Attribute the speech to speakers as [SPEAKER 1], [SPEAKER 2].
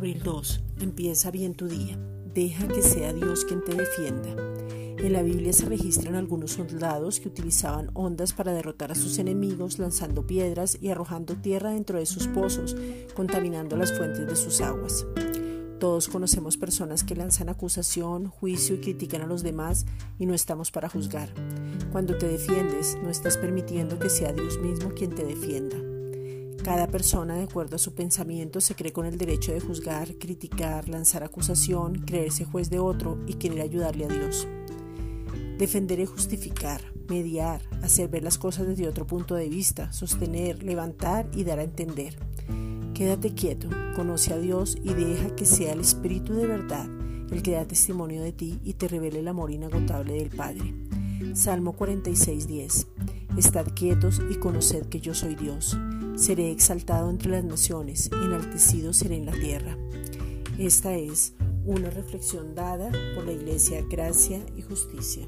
[SPEAKER 1] 2. Empieza bien tu día. Deja que sea Dios quien te defienda. En la Biblia se registran algunos soldados que utilizaban ondas para derrotar a sus enemigos lanzando piedras y arrojando tierra dentro de sus pozos, contaminando las fuentes de sus aguas. Todos conocemos personas que lanzan acusación, juicio y critican a los demás y no estamos para juzgar. Cuando te defiendes, no estás permitiendo que sea Dios mismo quien te defienda. Cada persona, de acuerdo a su pensamiento, se cree con el derecho de juzgar, criticar, lanzar acusación, creerse juez de otro y querer ayudarle a Dios. Defender y justificar, mediar, hacer ver las cosas desde otro punto de vista, sostener, levantar y dar a entender. Quédate quieto, conoce a Dios y deja que sea el Espíritu de verdad el que da testimonio de ti y te revele el amor inagotable del Padre. Salmo 46:10 Estad quietos y conoced que yo soy Dios. Seré exaltado entre las naciones, enaltecido seré en la tierra. Esta es una reflexión dada por la Iglesia Gracia y Justicia.